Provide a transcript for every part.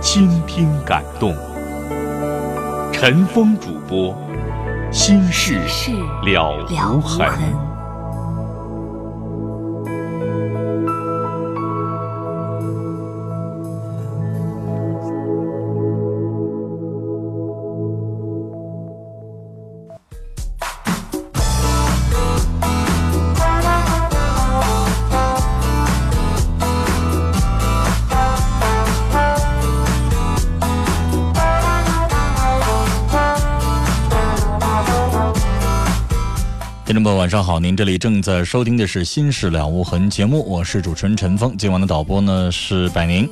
倾听感动，陈峰主播，心事了无痕。众朋友，晚上好！您这里正在收听的是《心事了无痕》节目，我是主持人陈峰。今晚的导播呢是百宁，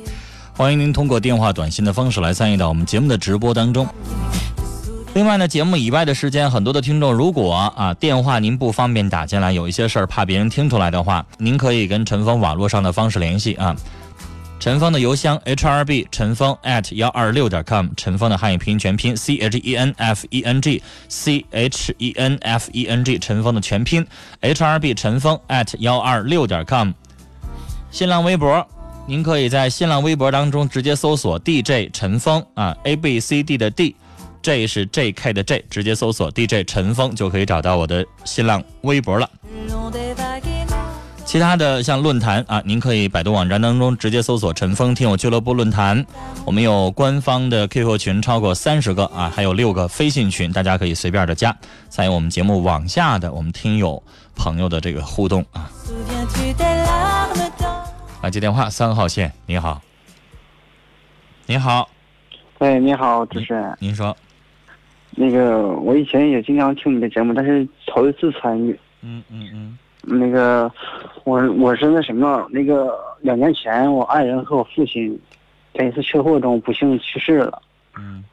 欢迎您通过电话、短信的方式来参与到我们节目的直播当中。另外呢，节目以外的时间，很多的听众如果啊电话您不方便打进来，有一些事儿怕别人听出来的话，您可以跟陈峰网络上的方式联系啊。陈峰的邮箱 h r b 陈峰 at 幺二六点 com，陈峰的汉语拼音全拼 c h e n f e n g c h e n f e n g，陈峰的全拼 h r b 陈峰 at 幺二六点 com。新浪微博，您可以在新浪微博当中直接搜索 DJ 陈峰啊，A B C D 的 D，J 是 J K 的 J，直接搜索 DJ 陈峰就可以找到我的新浪微博了。其他的像论坛啊，您可以百度网站当中直接搜索“陈峰听友俱乐部论坛”，我们有官方的 QQ 群超过三十个啊，还有六个飞信群，大家可以随便的加，参与我们节目往下的我们听友朋友的这个互动啊。来接电话，三号线，你好，你好，喂，你好，主持人，您说，那个我以前也经常听你的节目，但是头一次参与，嗯嗯嗯。那个，我我是那什么，那个两年前我爱人和我父亲，在一次车祸中不幸去世了。嗯。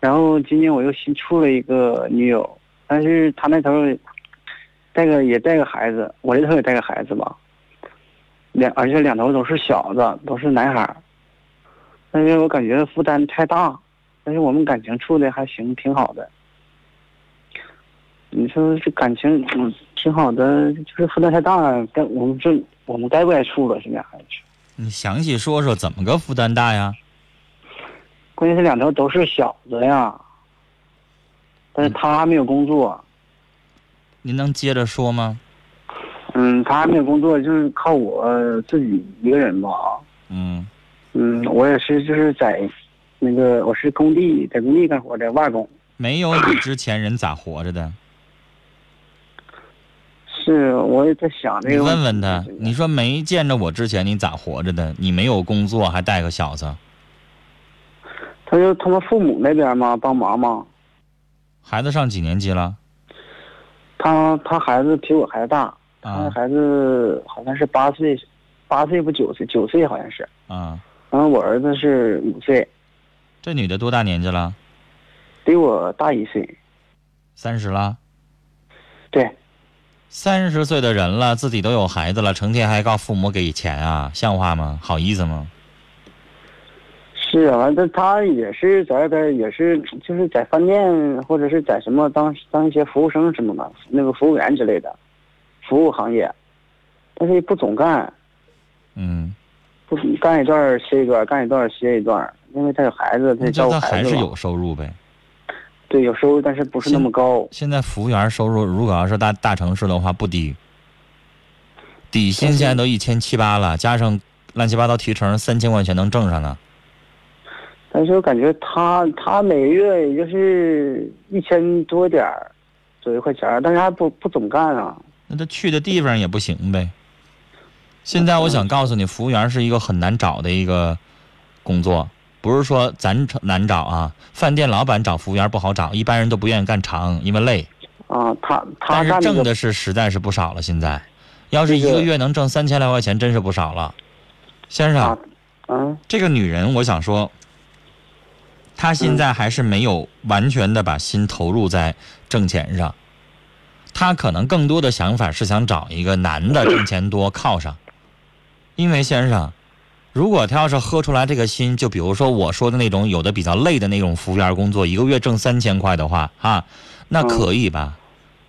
然后今年我又新处了一个女友，但是她那头带个也带个孩子，我这头也带个孩子吧。两而且两头都是小子，都是男孩但是我感觉负担太大，但是我们感情处的还行，挺好的。你说这感情嗯挺好的，就是负担太大了，该我们这我们该不该处了？现在还是？你详细说说怎么个负担大呀？关键是两头都是小子呀，但是他还没有工作。您能接着说吗？嗯，他还没有工作，就是靠我自己一个人吧。嗯。嗯，我也是，就是在那个我是工地，在工地干活的外工。没有你之前人咋活着的？是，我也在想这个。你问问他，你说没见着我之前你咋活着的？你没有工作还带个小子。他就他们父母那边嘛，帮忙嘛。孩子上几年级了？他他孩子比我还大，他孩子好像是八岁，八岁不九岁，九岁好像是。啊。然后我儿子是五岁。这女的多大年纪了？比我大一岁。三十了，对，三十岁的人了，自己都有孩子了，成天还告父母给钱啊，像话吗？好意思吗？是啊，这他也是在外边，也是就是在饭店或者是在什么当当一些服务生什么的，那个服务员之类的，服务行业，但是也不总干，嗯，不干一段歇一段，干一段歇一段，因为他有孩子，他那照顾这他还孩子嘛。是有收入呗。对有收入，但是不是那么高。现在服务员收入如果要是大大城市的话不低，底薪现在都一千七八了，加上乱七八糟提成，三千块钱能挣上呢。但是我感觉他他每个月也就是一千多点儿左右块钱儿，但是还不不总干啊。那他去的地方也不行呗。现在我想告诉你，服务员是一个很难找的一个工作，不是说咱难找啊。饭店老板找服务员不好找，一般人都不愿意干长，因为累。啊，他他但是挣的是实在是不少了。现在，要是一个个月能挣三千来块钱，真是不少了。先生，啊，嗯这个女人，我想说，她现在还是没有完全的把心投入在挣钱上，她可能更多的想法是想找一个男的挣钱多靠上，因为先生，如果他要是喝出来这个心，就比如说我说的那种有的比较累的那种服务员工作，一个月挣三千块的话啊，那可以吧？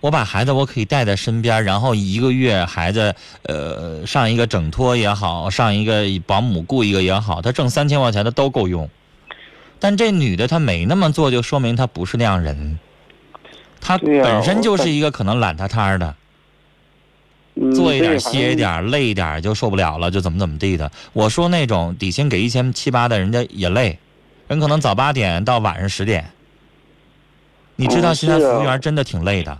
我把孩子我可以带在身边，然后一个月孩子呃上一个整托也好，上一个保姆雇一个也好，他挣三千块钱的都够用。但这女的她没那么做，就说明她不是那样人。她本身就是一个可能懒塌塌的，嗯，做一点对歇一，点，累一点就受不了了，就怎么怎么地的。我说那种底薪给一千七八的，人家也累，人可能早八点到晚上十点。你知道哦现在服务员真的挺累的。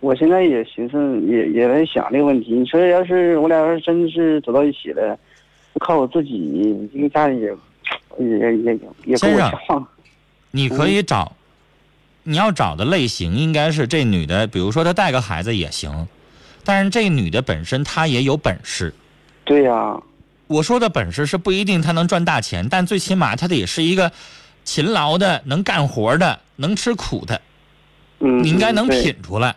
我现在也寻思，也也在想这个问题。你说要是我俩要是真是走到一起了，靠我自己，这个家里也也也也也够先生。你可以找，你要找的类型应该是这女的，比如说她带个孩子也行，但是这女的本身她也有本事。对呀、我说的本事是不一定她能赚大钱，但最起码她得是一个勤劳的、能干活的、能吃苦的，嗯，你应该能品出来。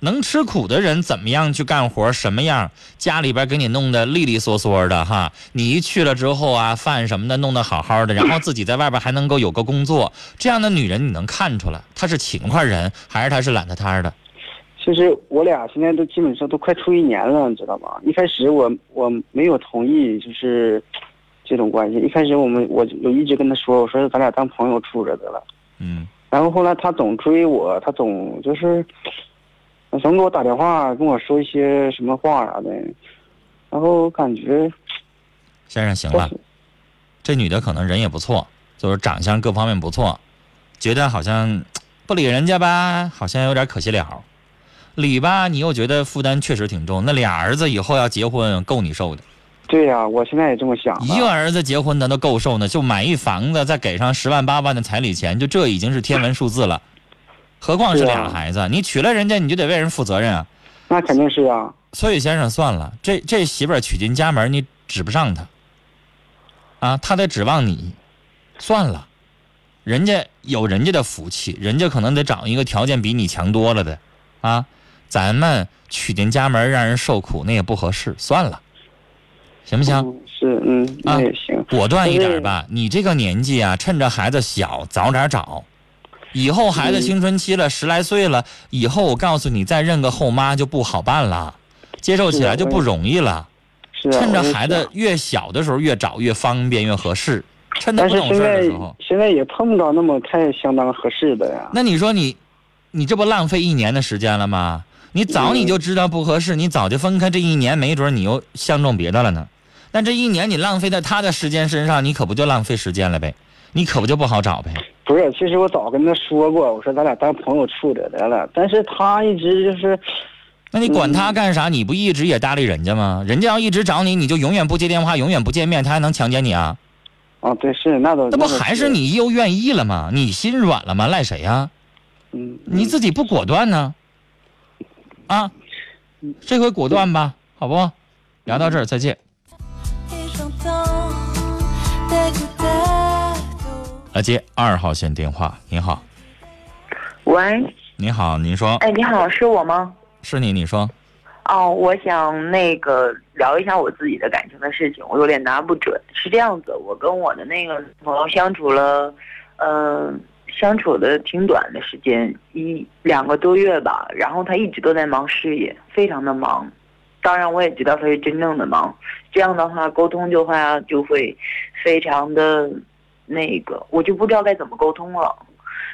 能吃苦的人怎么样去干活？什么样？家里边给你弄得利利索索的哈，你一去了之后啊，饭什么的弄得好好的，然后自己在外边还能够有个工作，这样的女人你能看出来她是勤快人，还是她是懒得摊的？其实我俩现在都基本上都快处一年了，你知道吗？一开始我我没有同意，就是这种关系。一开始我们我我一直跟他说，我说咱俩当朋友处着得了。嗯，然后后来他总追我，他总就是总给我打电话，跟我说一些什么话啥的，然后感觉先生行了，这女的可能人也不错，就是长相各方面不错，觉得好像不理人家吧，好像有点可惜了。理吧，你又觉得负担确实挺重。那俩儿子以后要结婚，够你受的。对呀、我现在也这么想。一个儿子结婚咱都够受呢，就买一房子，再给上十万八万的彩礼钱，就这已经是天文数字了。何况是俩孩子，你娶了人家，你就得为人负责任啊。那肯定是啊，所以先生算了，这这媳妇儿娶进家门，你指不上她，啊，她得指望你，算了，人家有人家的福气，人家可能得找一个条件比你强多了的，啊，咱们娶进家门让人受苦，那也不合适，算了，行不行？嗯是嗯，那也行。果断一点吧，你这个年纪啊，趁着孩子小，早点找。以后孩子嗯青春期了，十来岁了，以后我告诉你，再认个后妈就不好办了，接受起来就不容易了。是啊，趁着孩子越小的时候越找越方便越合适，趁他不懂事的时候，现在也碰不着那么太相当合适的呀。那你说你，你这不浪费一年的时间了吗？你早你就知道不合适，你早就分开，这一年没准你又相中别的了呢。但这一年你浪费在他的时间身上，你可不就浪费时间了呗？你可不就不好找呗？不是，其实我早跟他说过，我说咱俩当朋友处着得了，但是他一直就是，那你管他干啥？你不一直也搭理人家吗？人家要一直找你，你就永远不接电话，永远不见面，他还能强奸你啊？啊，对，是那都那不还是？你又愿意了吗？你心软了吗？赖谁呀、嗯，你自己不果断呢？啊，这回果断吧，好不？聊到这儿，再见。来接二号线电话。您好，喂，你好，您说哎，你好，是我吗？是你？你说哦，我想那个聊一下我自己的感情的事情，我有点拿不准。是这样子，我跟我的那个朋友相处了，嗯、相处的挺短的时间，一两个多月吧。然后他一直都在忙事业，非常的忙。当然，我也知道他是真正的忙。这样的话，沟通的话就会非常的那个，我就不知道该怎么沟通了。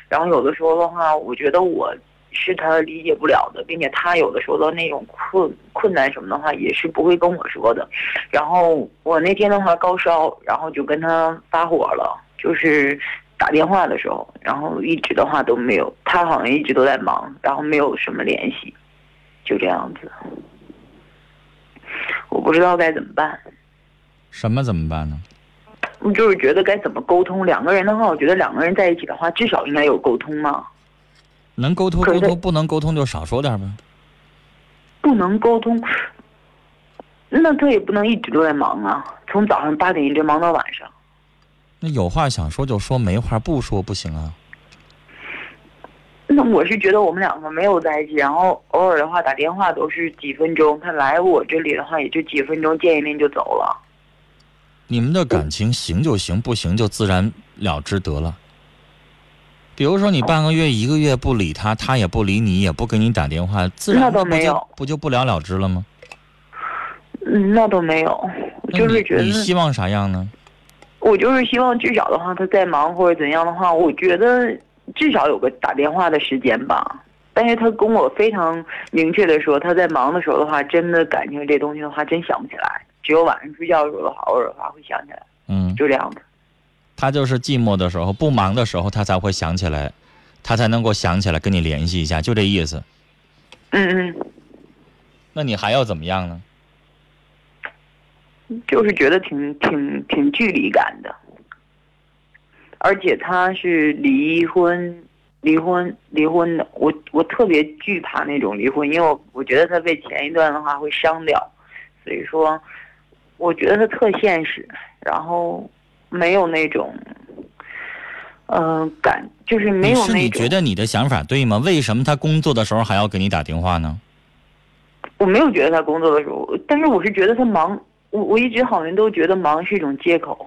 然后有的时候的话，我觉得我是他理解不了的，并且他有的时候的那种困困难什么的话，也是不会跟我说的。然后我那天的话高烧，然后就跟他发火了，就是打电话的时候，然后一直的话都没有，他好像一直都在忙，然后没有什么联系，就这样子。我不知道该怎么办，什么怎么办呢？我就是觉得该怎么沟通。两个人的话，我觉得两个人在一起的话，至少应该有沟通嘛。能沟通沟通，不能沟通就少说点呗。不能沟通，那他也不能一直都在忙啊，从早上八点一直忙到晚上。那有话想说就说，没话不说不行啊。那我是觉得我们两个没有在一起，然后偶尔的话打电话都是几分钟，他来我这里的话也就几分钟见一面就走了。你们的感情行就行，不行就自然了之得了。比如说你半个月、一个月不理他，他也不理你，也不给你打电话，自然那倒不就没有不就不了了之了吗？嗯，那都没有，就是觉得你你希望啥样呢？我就是希望至少的话，他再忙或者怎样的话，我觉得至少有个打电话的时间吧。但是他跟我非常明确的说，他在忙的时候的话，真的感情这东西的话，真想不起来。只有晚上睡觉的时候的话，偶尔的话会想起来，嗯，就这样子。他就是寂寞的时候、不忙的时候，他才会想起来，他才能够想起来跟你联系一下，就这意思。嗯嗯，那你还要怎么样呢？就是觉得挺挺挺距离感的，而且他是离婚，离婚离婚的，我我特别惧怕那种离婚，因为我我觉得他被前一段的话会伤掉，所以说，我觉得他特现实，然后没有那种，嗯、感就是没你是有那种，你觉得你的想法对吗？为什么他工作的时候还要给你打电话呢？我没有觉得他工作的时候，但是我是觉得他忙，我我一直好像都觉得忙是一种借口。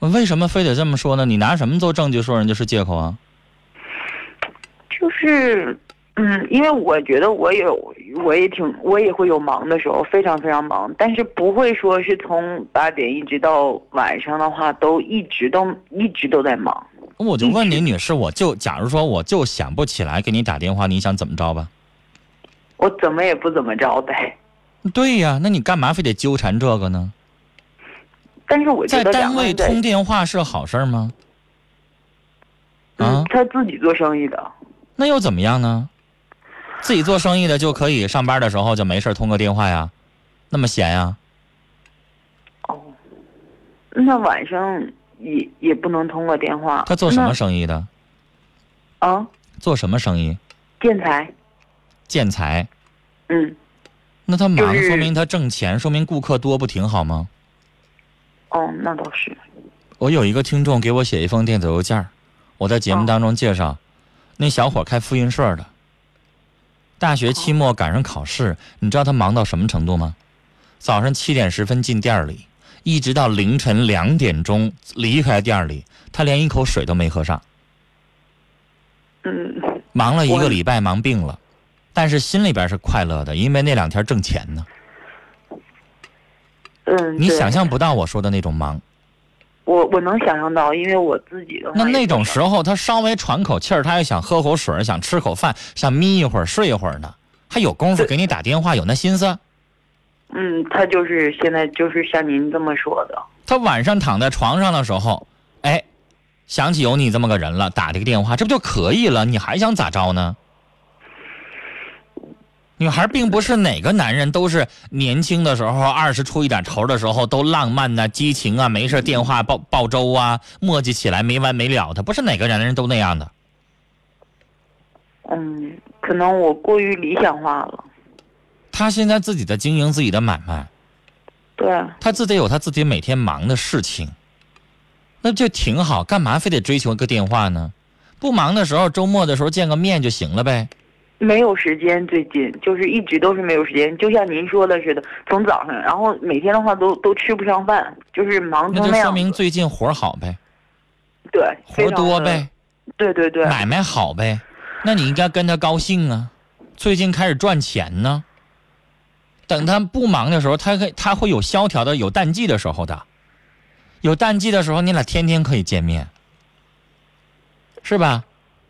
为什么非得这么说呢？你拿什么做证据说人家是借口啊？就是，嗯，因为我觉得我有，我也挺，我也会有忙的时候，非常非常忙，但是不会说是从八点一直到晚上的话，都一直都一直都在忙。我就问你，女士，我就假如说我就想不起来给你打电话，你想怎么着吧？我怎么也不怎么着呗。对呀，那你干嘛非得纠缠这个呢？但是我觉在单位通电话是好事儿吗？啊嗯，，他自己做生意的，那又怎么样呢？自己做生意的就可以上班的时候就没事儿通个电话呀，那么闲呀？哦，那晚上也也不能通个电话。他做什么生意的？啊？做什么生意？建材，建材。嗯，那他忙，说明他挣钱，说明顾客多，不挺好吗？哦，那倒是。我有一个听众给我写一封电子邮件，我在节目哦当中介绍，那小伙开复印社的，大学期末赶上考试，你知道他忙到什么程度吗？早上七点十分进店里，一直到凌晨两点钟离开店里，他连一口水都没喝上，嗯，忙了一个礼拜，忙病了，但是心里边是快乐的，因为那两天挣钱呢。嗯，你想象不到我说的那种忙。我我能想象到，因为我自己的话那那种时候，他稍微喘口气儿，他又想喝口水儿，想吃口饭，想眯一会儿、睡一会儿呢，还有功夫给你打电话，有那心思。嗯，他就是现在就是像您这么说的，他晚上躺在床上的时候，哎，想起有你这么个人了，打这个电话，这不就可以了？你还想咋着呢？女孩并不是哪个男人都是年轻的时候，二十出一点头的时候都浪漫呐、激情啊，没事电话报报粥啊，磨叽起来没完没了的，不是哪个男人都那样的。嗯，可能我过于理想化了，他现在自己在经营自己的买卖，对，啊他自己有他自己每天忙的事情，那就挺好。干嘛非得追求一个电话呢？不忙的时候，周末的时候见个面就行了呗。没有时间，最近就是一直都是没有时间，就像您说的似的，从早上，然后每天的话都都吃不上饭，就是忙那就说。明最近活儿好呗，对，活多呗，，对对对，买卖好呗。那你应该跟他高兴啊，最近开始赚钱呢。等他不忙的时候，他可他会有萧条的，有淡季的时候的。有淡季的时候，你俩天天可以见面，是吧？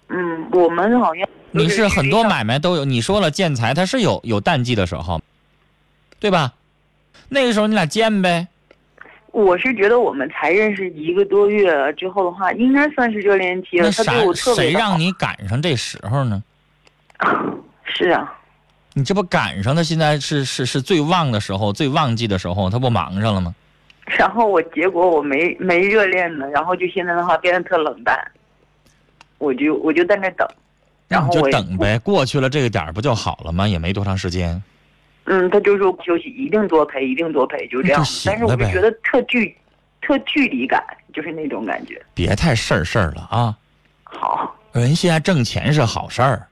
嗯，我们好像你是很多买。卖都有，你说了建材它是有有淡季的时候，对吧？那个时候你俩见呗，我是觉得我们才认识一个多月之后的话，应该算是热恋期了。他对我特别好谁让你赶上这时候呢？是啊，你这不赶上他，现在是是是最旺的时候，最旺季的时候，他不忙上了吗？然后我结果我没没热恋呢，然后就现在的话变得特冷淡，我就我就在那等，然后我也等呗，过去了这个点儿不就好了吗？也没多长时间。嗯，他就说休息一定多陪，一定多陪，就这样但是我就觉得特距特距离感，就是那种感觉。别太事儿事儿了啊！好，人现在挣钱是好事儿，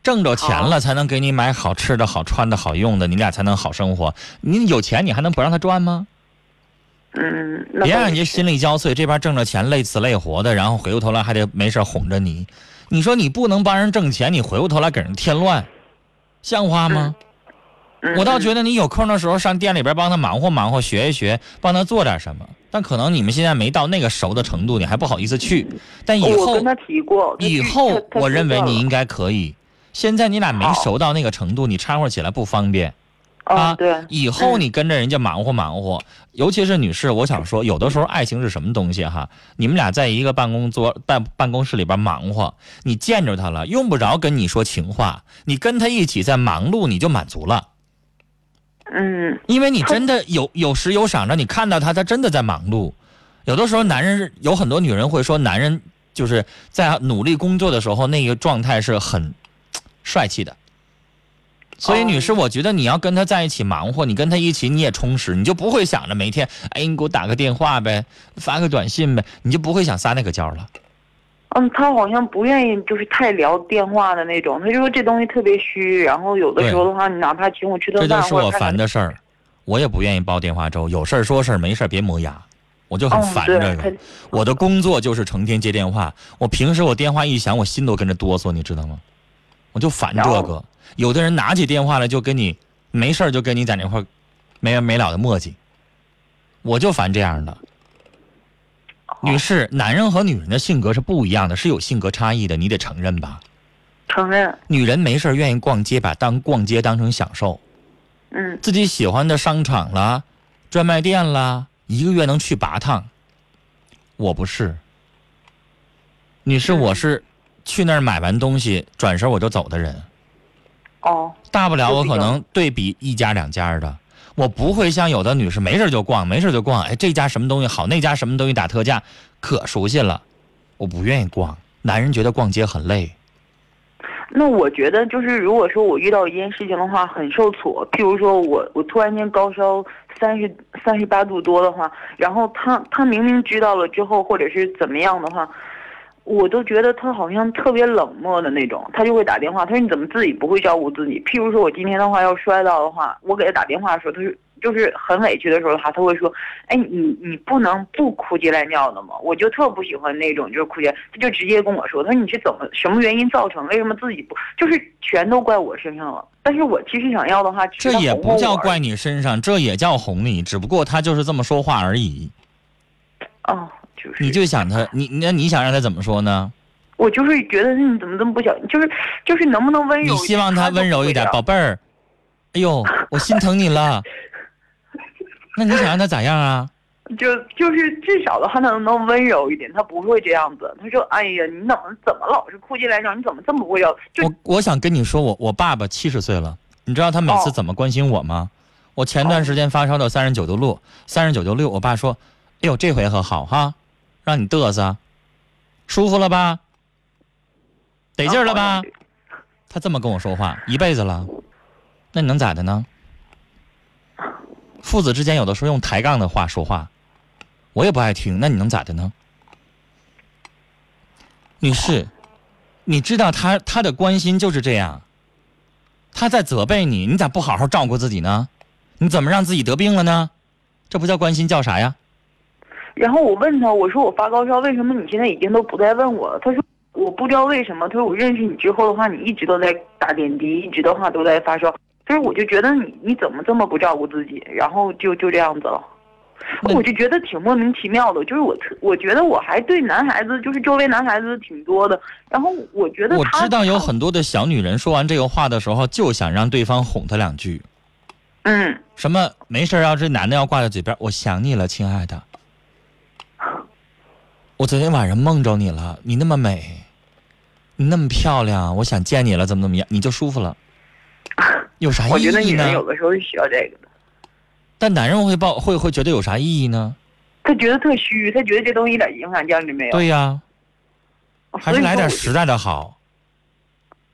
挣着钱了才能给你买好吃的、好穿的、好用的，你俩才能好生活。你有钱，你还能不让他赚吗？嗯，别让人家心力交瘁，这边挣着钱累死累活的，然后回过头来还得没事儿哄着你。你说你不能帮人挣钱，你回过头来给人添乱，像话吗？嗯我倒觉得得你有空的时候上店里边帮他忙活忙活，学一学，帮他做点什么。但可能你们现在没到那个熟的程度，你还不好意思去。但以后我跟他提过，以后我认为你应该可以。现在你俩没熟到那个程度，你掺和起来不方便。啊，啊对，以后嗯你跟着人家忙活忙活，尤其是女士，我想说，有的时候爱情是什么东西哈？你们俩在一个办公桌办办公室里边忙活，你见着他了，用不着跟你说情话，你跟他一起在忙碌，你就满足了，嗯因为你真的有有时有赏着，你看到他，他真的在忙碌。有的时候，男人有很多女人会说，男人就是在努力工作的时候，那个状态是很帅气的。所以，哦女士，我觉得你要跟他在一起忙活，你跟他一起，你也充实，你就不会想着每天，哎，你给我打个电话呗，发个短信呗，你就不会想撒那个娇了。嗯，他好像不愿意就是太聊电话的那种，他就说这东西特别虚，然后有的时候的话，你哪怕请我吃这顿饭，这就是我烦的事儿，我也不愿意煲电话粥，有事儿说事儿，没事儿别磨牙，我就很烦这个。他我的工作就是成天接电话，我平时我电话一响，我心都跟着哆嗦，你知道吗？我就烦这然个。有的人拿起电话来就跟你没事儿就跟你在那块儿没完没了的磨叽，我就烦这样的。女士，男人和女人的性格是不一样的，是有性格差异的，你得承认吧？承认，女人没事儿愿意逛街，把当逛街当成享受，嗯自己喜欢的商场啦、专卖店啦，一个月能去八趟。我不是，女士，嗯我是去那儿买完东西转身我就走的人，哦，大不了我可能对比一家两家的，我不会像有的女士没事就逛，没事就逛，哎，这家什么东西好，那家什么东西打特价，可熟悉了，我不愿意逛。男人觉得逛街很累，那我觉得就是，如果说我遇到一件事情的话，很受挫，譬如说我我突然间高烧三十三十八度多的话，然后他他明明知道了之后，或者是怎么样的话，我都觉得他好像特别冷漠的那种，他就会打电话，他说你怎么自己不会照顾自己？譬如说我今天的话要摔倒的话，我给他打电话的时候，他就就是很委屈的时候的话，他会说，哎，你你不能不哭鸡赖尿的吗？我就特不喜欢那种就是哭鸡，他就直接跟我说，他说你是怎么什么原因造成？为什么自己不就是全都怪我身上了？但是我其实想要的话，这也不叫怪你身上，这也叫哄你，只不过他就是这么说话而已。哦，就是你就想他，你那你想让他怎么说呢？我就是觉得你怎么这么不小，就是就是能不能温柔？你希望他温柔一点，宝贝儿。哎呦，我心疼你了。那你想让他咋样啊？就就是至少的话，他能不能温柔一点？他不会这样子。他说：“哎呀，你怎么怎么老是哭鸡来着？你怎么这么不要？就我我想跟你说，我我爸爸七十岁了，你知道他每次哦怎么关心我吗？我前段时间发烧到三十九度六，三十九度六，我爸说：“哎呦，这回可好哈，让你嘚瑟，舒服了吧？得劲儿了吧？”他这么跟我说话一辈子了，那你能咋的呢？父子之间有的时候用抬杠的话说话，我也不爱听，那你能咋的呢？女士，你知道他他的关心就是这样，他在责备你，你咋不好好照顾自己呢？你怎么让自己得病了呢？这不叫关心，叫啥呀？然后我问他，我说我发高烧，为什么你现在已经都不再问我了？他说我不知道为什么。他说我认识你之后的话，你一直都在打点滴，一直的话都在发烧。所以我就觉得你你怎么这么不照顾自己？然后就就这样子了，我就觉得挺莫名其妙的。就是我特我觉得我还对男孩子，就是周围男孩子挺多的。然后我觉得我知道有很多的小女人说完这个话的时候，就想让对方哄她两句，嗯什么没事儿要这男的要挂在嘴边，我想你了，亲爱的。我昨天晚上梦着你了，你那么美，你那么漂亮，我想见你了，怎么怎么样，你就舒服了，有啥意义呢觉得女人？有的时候是需要这个的。但男人会抱会会觉得有啥意义呢？他觉得特虚，他觉得这东西一点影响价值没有。对呀、还是来点实在的好。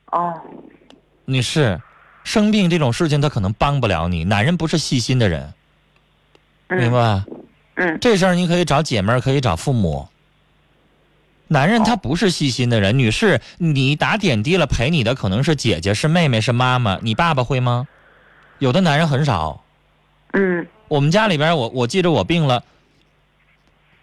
哦，女士，生病这种事情他可能帮不了你，男人不是细心的人，明白？嗯这事儿你可以找姐妹儿，可以找父母。男人他不是细心的人，女士，你打点滴了陪你的可能是姐姐、是妹妹、是妈妈，你爸爸会吗？有的男人很少。嗯我们家里边儿，我我记着我病了，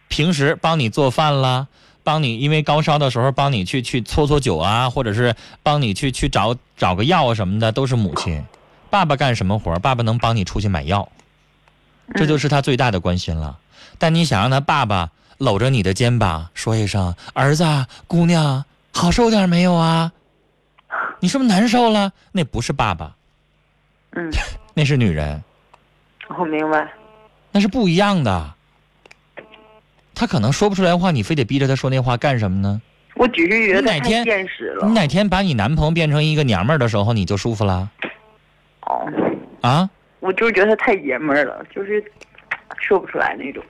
平时帮你做饭啦，帮你因为高烧的时候帮你去去搓搓酒啊，或者是帮你去去找找个药啊什么的，都是母亲。爸爸干什么活？爸爸能帮你出去买药，这就是他最大的关心了。但你想让他爸爸搂着你的肩膀说一声“儿子啊，姑娘，好受点没有啊？你是不是难受了？”那不是爸爸，嗯，那是女人。我明白。那是不一样的。他可能说不出来话，你非得逼着他说那话干什么呢？我只是觉得哪天现实了你。哪天把你男朋友变成一个娘们儿的时候，你就舒服了哦，啊？我就是觉得他太爷们儿了，就是说不出来那种。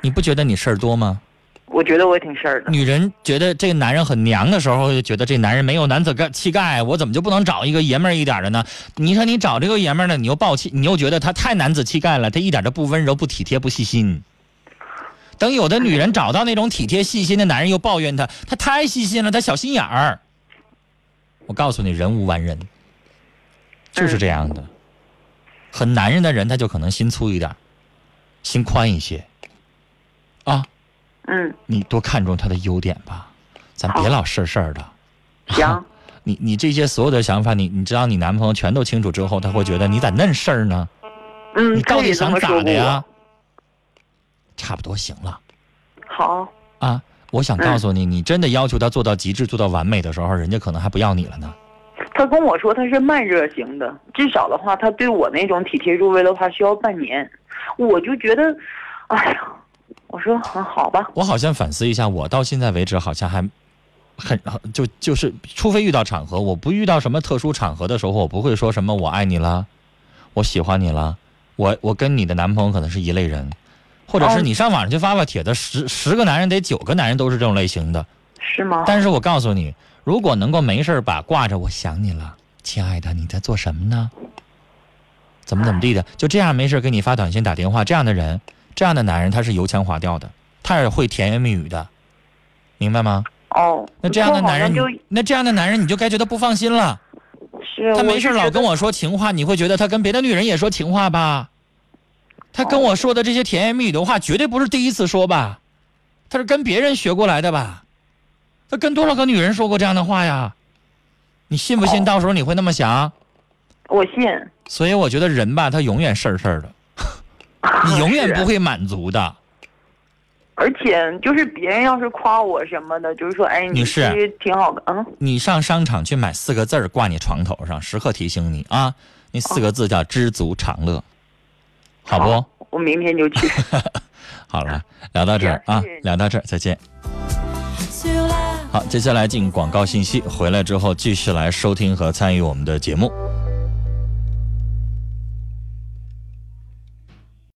你不觉得你事儿多吗？我觉得我挺事儿的。女人觉得这个男人很娘的时候，就觉得这男人没有男子干气概，我怎么就不能找一个爷们儿一点的呢？你说你找这个爷们儿呢，你又暴气，你又觉得他太男子气概了，他一点都不温柔、不体贴、不细心。等有的女人找到那种体贴细心的男人，又抱怨他，他太细心了，他小心眼儿。我告诉你，人无完人，就是这样的。很男人的人，他就可能心粗一点，心宽一些，啊。嗯，你多看重他的优点吧，咱别老事儿事儿的。行，你你这些所有的想法，你你知道你男朋友全都清楚之后，他会觉得你咋嫩事儿呢？嗯，你到底想咋的呀？？差不多行了好，啊！我想嗯告诉你，你真的要求他做到极致、做到完美的时候，人家可能还不要你了呢。他跟我说他是慢热型的，至少的话，他对我那种体贴入微的话需要半年。我就觉得，哎呀，我说很好吧，我好像反思一下，我到现在为止好像还很就就是，除非遇到场合，我不遇到什么特殊场合的时候，我不会说什么我爱你了，我喜欢你了，我我跟你的男朋友可能是一类人，或者是哦你上网上去发发帖子，十十个男人得九个男人都是这种类型的。是吗？但是我告诉你，如果能够没事儿把挂着我想你了，亲爱的，你在做什么呢？怎么怎么地的，就这样没事儿给你发短信打电话，这样的人，这样的男人他是油腔滑调的，他也会甜言蜜语的，明白吗？哦，那这样的男人，那这样的男人你就该觉得不放心了。是他没事老跟我我说情话，你会觉得他跟别的女人也说情话吧？他跟我说的这些甜言蜜语的话，绝对不是第一次说吧？他是跟别人学过来的吧？他跟多少个女人说过这样的话呀？你信不信？哦到时候你会那么想？我信，所以我觉得人吧，他永远事儿事儿的，你永远不会满足的。而且就是别人要是夸我什么的，就是说，哎，你女士挺好的，嗯，你上商场去买四个字儿挂你床头上，时刻提醒你啊，那四个字叫知足常乐，好不？我明天就去。好了，聊到这儿啊 聊到这儿，再见。好，接下来进广告信息，回来之后继续来收听和参与我们的节目。